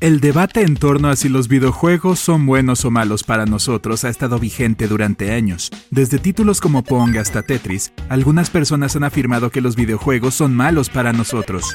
El debate en torno a si los videojuegos son buenos o malos para nosotros ha estado vigente durante años. Desde títulos como Pong hasta Tetris, algunas personas han afirmado que los videojuegos son malos para nosotros.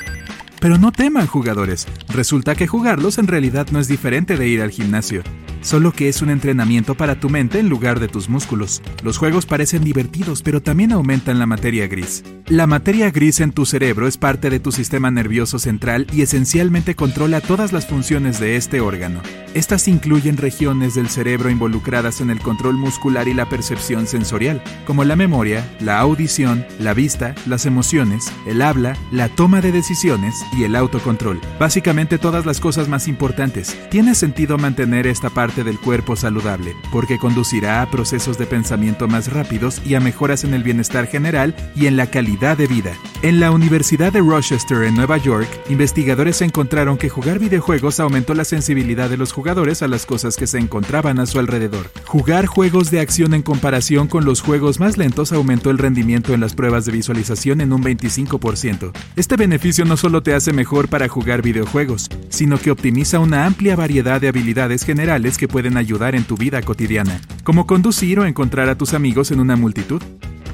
Pero no teman jugadores, resulta que jugarlos en realidad no es diferente de ir al gimnasio solo que es un entrenamiento para tu mente en lugar de tus músculos. Los juegos parecen divertidos, pero también aumentan la materia gris. La materia gris en tu cerebro es parte de tu sistema nervioso central y esencialmente controla todas las funciones de este órgano. Estas incluyen regiones del cerebro involucradas en el control muscular y la percepción sensorial, como la memoria, la audición, la vista, las emociones, el habla, la toma de decisiones y el autocontrol. Básicamente todas las cosas más importantes. Tiene sentido mantener esta parte del cuerpo saludable, porque conducirá a procesos de pensamiento más rápidos y a mejoras en el bienestar general y en la calidad de vida. En la Universidad de Rochester, en Nueva York, investigadores encontraron que jugar videojuegos aumentó la sensibilidad de los jugadores a las cosas que se encontraban a su alrededor. Jugar juegos de acción en comparación con los juegos más lentos aumentó el rendimiento en las pruebas de visualización en un 25%. Este beneficio no solo te hace mejor para jugar videojuegos, sino que optimiza una amplia variedad de habilidades generales que pueden ayudar en tu vida cotidiana, como conducir o encontrar a tus amigos en una multitud.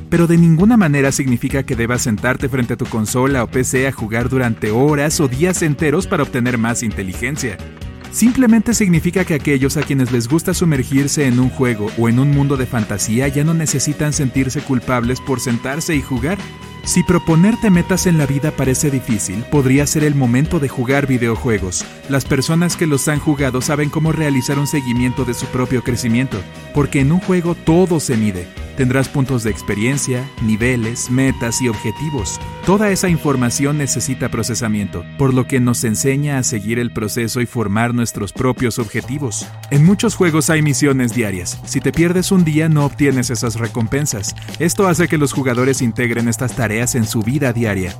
Pero de ninguna manera significa que debas sentarte frente a tu consola o PC a jugar durante horas o días enteros para obtener más inteligencia. Simplemente significa que aquellos a quienes les gusta sumergirse en un juego o en un mundo de fantasía ya no necesitan sentirse culpables por sentarse y jugar. Si proponerte metas en la vida parece difícil, podría ser el momento de jugar videojuegos. Las personas que los han jugado saben cómo realizar un seguimiento de su propio crecimiento, porque en un juego todo se mide. Tendrás puntos de experiencia, niveles, metas y objetivos. Toda esa información necesita procesamiento, por lo que nos enseña a seguir el proceso y formar nuestros propios objetivos. En muchos juegos hay misiones diarias. Si te pierdes un día no obtienes esas recompensas. Esto hace que los jugadores integren estas tareas en su vida diaria.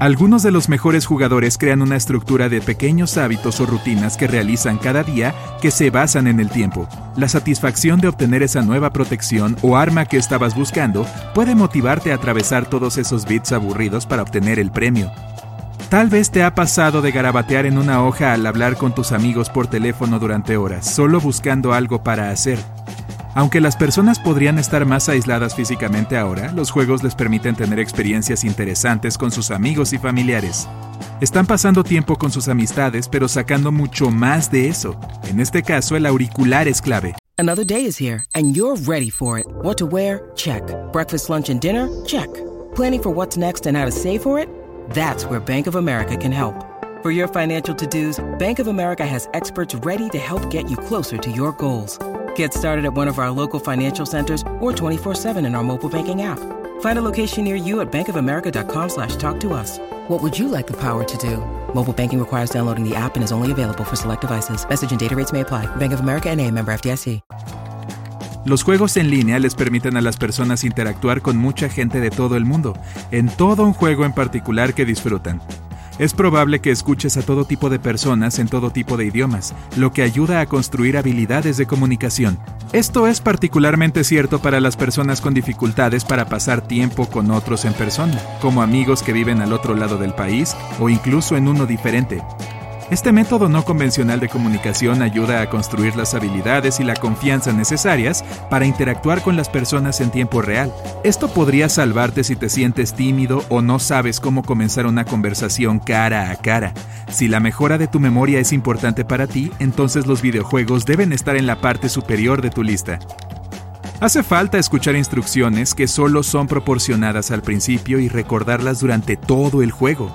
Algunos de los mejores jugadores crean una estructura de pequeños hábitos o rutinas que realizan cada día que se basan en el tiempo. La satisfacción de obtener esa nueva protección o arma que estabas buscando puede motivarte a atravesar todos esos bits aburridos para obtener el premio. Tal vez te ha pasado de garabatear en una hoja al hablar con tus amigos por teléfono durante horas, solo buscando algo para hacer. Aunque las personas podrían estar más aisladas físicamente ahora, los juegos les permiten tener experiencias interesantes con sus amigos y familiares. Están pasando tiempo con sus amistades, pero sacando mucho más de eso. En este caso, el auricular es clave. Another day is here and you're ready for it. What to wear? Check. Breakfast, lunch and dinner? Check. Planning for what's next and how to save for it? That's where Bank of America can help. For your financial to-dos, Bank of America has experts ready to help get you closer to your goals. Get started at one of our local financial centers or 24-7 in our mobile banking app. Find a location near you at bankofamerica.com slash talk to us. What would you like the power to do? Mobile banking requires downloading the app and is only available for select devices. Message and data rates may apply. Bank of America and a member FDIC. Los juegos en línea les permiten a las personas interactuar con mucha gente de todo el mundo, en todo un juego en particular que disfrutan. Es probable que escuches a todo tipo de personas en todo tipo de idiomas, lo que ayuda a construir habilidades de comunicación. Esto es particularmente cierto para las personas con dificultades para pasar tiempo con otros en persona, como amigos que viven al otro lado del país o incluso en uno diferente. Este método no convencional de comunicación ayuda a construir las habilidades y la confianza necesarias para interactuar con las personas en tiempo real. Esto podría salvarte si te sientes tímido o no sabes cómo comenzar una conversación cara a cara. Si la mejora de tu memoria es importante para ti, entonces los videojuegos deben estar en la parte superior de tu lista. Hace falta escuchar instrucciones que solo son proporcionadas al principio y recordarlas durante todo el juego.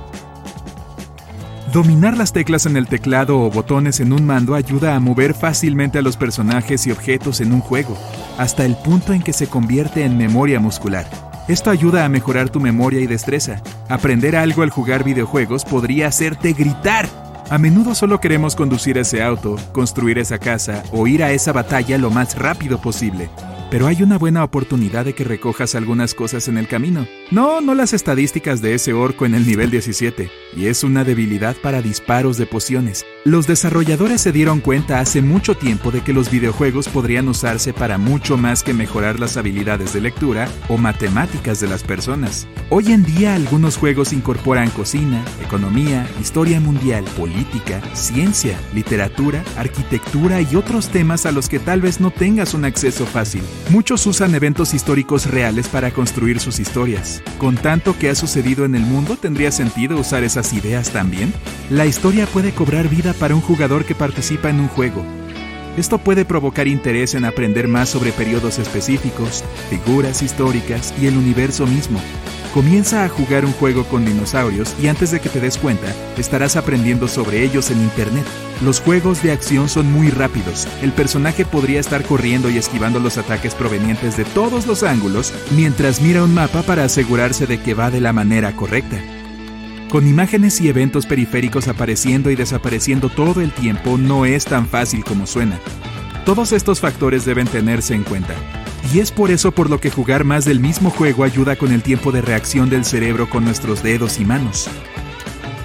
Dominar las teclas en el teclado o botones en un mando ayuda a mover fácilmente a los personajes y objetos en un juego, hasta el punto en que se convierte en memoria muscular. Esto ayuda a mejorar tu memoria y destreza. Aprender algo al jugar videojuegos podría hacerte gritar. A menudo solo queremos conducir ese auto, construir esa casa o ir a esa batalla lo más rápido posible pero hay una buena oportunidad de que recojas algunas cosas en el camino. No, no las estadísticas de ese orco en el nivel 17, y es una debilidad para disparos de pociones. Los desarrolladores se dieron cuenta hace mucho tiempo de que los videojuegos podrían usarse para mucho más que mejorar las habilidades de lectura o matemáticas de las personas. Hoy en día algunos juegos incorporan cocina, economía, historia mundial, política, ciencia, literatura, arquitectura y otros temas a los que tal vez no tengas un acceso fácil. Muchos usan eventos históricos reales para construir sus historias. Con tanto que ha sucedido en el mundo, ¿tendría sentido usar esas ideas también? La historia puede cobrar vida para un jugador que participa en un juego. Esto puede provocar interés en aprender más sobre periodos específicos, figuras históricas y el universo mismo. Comienza a jugar un juego con dinosaurios y antes de que te des cuenta, estarás aprendiendo sobre ellos en Internet. Los juegos de acción son muy rápidos. El personaje podría estar corriendo y esquivando los ataques provenientes de todos los ángulos mientras mira un mapa para asegurarse de que va de la manera correcta. Con imágenes y eventos periféricos apareciendo y desapareciendo todo el tiempo no es tan fácil como suena. Todos estos factores deben tenerse en cuenta. Y es por eso por lo que jugar más del mismo juego ayuda con el tiempo de reacción del cerebro con nuestros dedos y manos.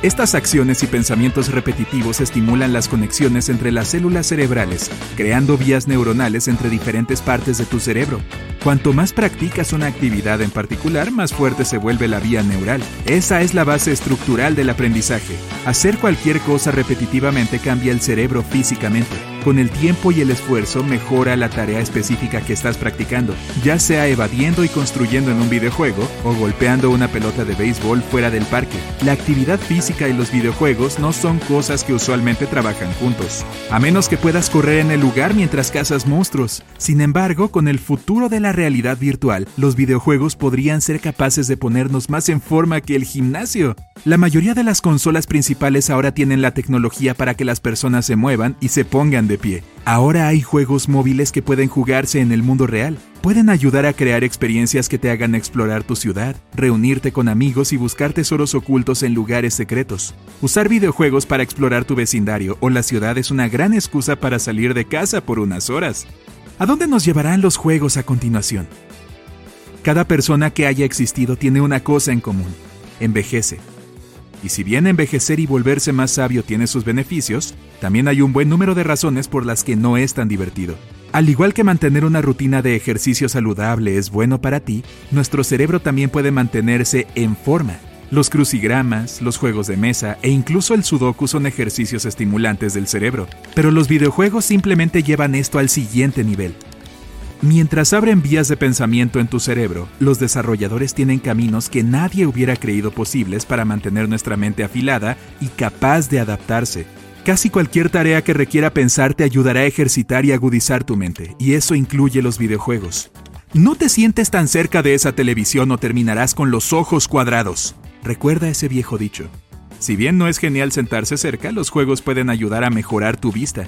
Estas acciones y pensamientos repetitivos estimulan las conexiones entre las células cerebrales, creando vías neuronales entre diferentes partes de tu cerebro. Cuanto más practicas una actividad en particular, más fuerte se vuelve la vía neural. Esa es la base estructural del aprendizaje. Hacer cualquier cosa repetitivamente cambia el cerebro físicamente. Con el tiempo y el esfuerzo mejora la tarea específica que estás practicando, ya sea evadiendo y construyendo en un videojuego o golpeando una pelota de béisbol fuera del parque. La actividad física y los videojuegos no son cosas que usualmente trabajan juntos, a menos que puedas correr en el lugar mientras cazas monstruos. Sin embargo, con el futuro de la realidad virtual, los videojuegos podrían ser capaces de ponernos más en forma que el gimnasio. La mayoría de las consolas principales ahora tienen la tecnología para que las personas se muevan y se pongan de pie. Ahora hay juegos móviles que pueden jugarse en el mundo real. Pueden ayudar a crear experiencias que te hagan explorar tu ciudad, reunirte con amigos y buscar tesoros ocultos en lugares secretos. Usar videojuegos para explorar tu vecindario o la ciudad es una gran excusa para salir de casa por unas horas. ¿A dónde nos llevarán los juegos a continuación? Cada persona que haya existido tiene una cosa en común. Envejece. Y si bien envejecer y volverse más sabio tiene sus beneficios, también hay un buen número de razones por las que no es tan divertido. Al igual que mantener una rutina de ejercicio saludable es bueno para ti, nuestro cerebro también puede mantenerse en forma. Los crucigramas, los juegos de mesa e incluso el sudoku son ejercicios estimulantes del cerebro, pero los videojuegos simplemente llevan esto al siguiente nivel. Mientras abren vías de pensamiento en tu cerebro, los desarrolladores tienen caminos que nadie hubiera creído posibles para mantener nuestra mente afilada y capaz de adaptarse. Casi cualquier tarea que requiera pensar te ayudará a ejercitar y agudizar tu mente, y eso incluye los videojuegos. No te sientes tan cerca de esa televisión o terminarás con los ojos cuadrados. Recuerda ese viejo dicho. Si bien no es genial sentarse cerca, los juegos pueden ayudar a mejorar tu vista.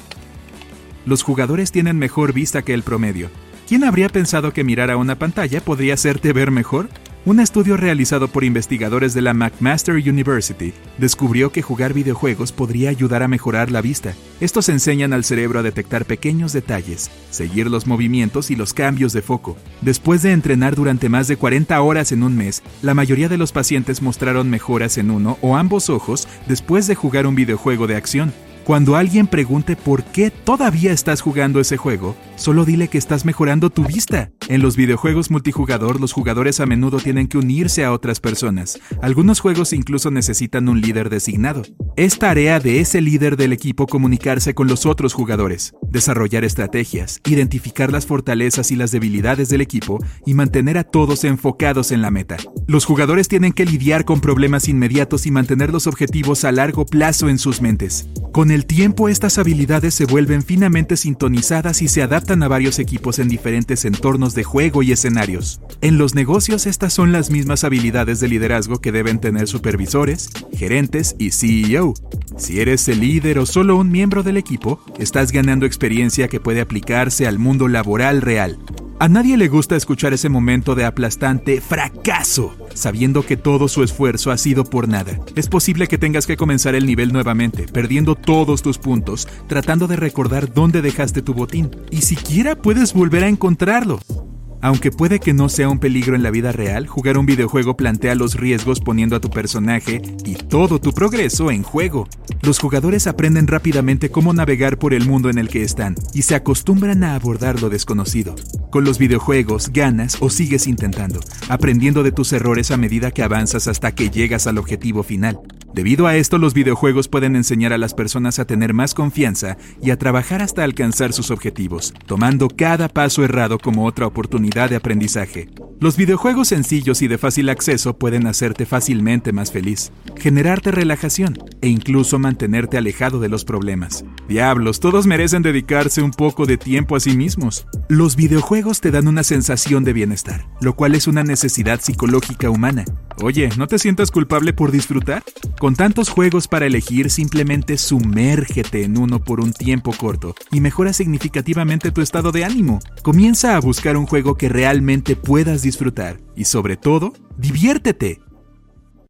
Los jugadores tienen mejor vista que el promedio, ¿Quién habría pensado que mirar a una pantalla podría hacerte ver mejor? Un estudio realizado por investigadores de la McMaster University descubrió que jugar videojuegos podría ayudar a mejorar la vista. Estos enseñan al cerebro a detectar pequeños detalles, seguir los movimientos y los cambios de foco. Después de entrenar durante más de 40 horas en un mes, la mayoría de los pacientes mostraron mejoras en uno o ambos ojos después de jugar un videojuego de acción. Cuando alguien pregunte por qué todavía estás jugando ese juego, solo dile que estás mejorando tu vista. En los videojuegos multijugador, los jugadores a menudo tienen que unirse a otras personas. Algunos juegos incluso necesitan un líder designado. Es tarea de ese líder del equipo comunicarse con los otros jugadores, desarrollar estrategias, identificar las fortalezas y las debilidades del equipo y mantener a todos enfocados en la meta. Los jugadores tienen que lidiar con problemas inmediatos y mantener los objetivos a largo plazo en sus mentes. Con el tiempo estas habilidades se vuelven finamente sintonizadas y se adaptan a varios equipos en diferentes entornos de juego y escenarios. En los negocios estas son las mismas habilidades de liderazgo que deben tener supervisores, gerentes y CEO. Si eres el líder o solo un miembro del equipo, estás ganando experiencia que puede aplicarse al mundo laboral real. A nadie le gusta escuchar ese momento de aplastante fracaso, sabiendo que todo su esfuerzo ha sido por nada. Es posible que tengas que comenzar el nivel nuevamente, perdiendo todos tus puntos, tratando de recordar dónde dejaste tu botín, y siquiera puedes volver a encontrarlo. Aunque puede que no sea un peligro en la vida real, jugar un videojuego plantea los riesgos poniendo a tu personaje y todo tu progreso en juego. Los jugadores aprenden rápidamente cómo navegar por el mundo en el que están y se acostumbran a abordar lo desconocido. Con los videojuegos ganas o sigues intentando, aprendiendo de tus errores a medida que avanzas hasta que llegas al objetivo final. Debido a esto, los videojuegos pueden enseñar a las personas a tener más confianza y a trabajar hasta alcanzar sus objetivos, tomando cada paso errado como otra oportunidad de aprendizaje. Los videojuegos sencillos y de fácil acceso pueden hacerte fácilmente más feliz, generarte relajación e incluso mantenerte alejado de los problemas. Diablos, todos merecen dedicarse un poco de tiempo a sí mismos. Los videojuegos te dan una sensación de bienestar, lo cual es una necesidad psicológica humana. Oye, ¿no te sientas culpable por disfrutar? Con tantos juegos para elegir, simplemente sumérgete en uno por un tiempo corto y mejora significativamente tu estado de ánimo. Comienza a buscar un juego que realmente puedas disfrutar y sobre todo, diviértete.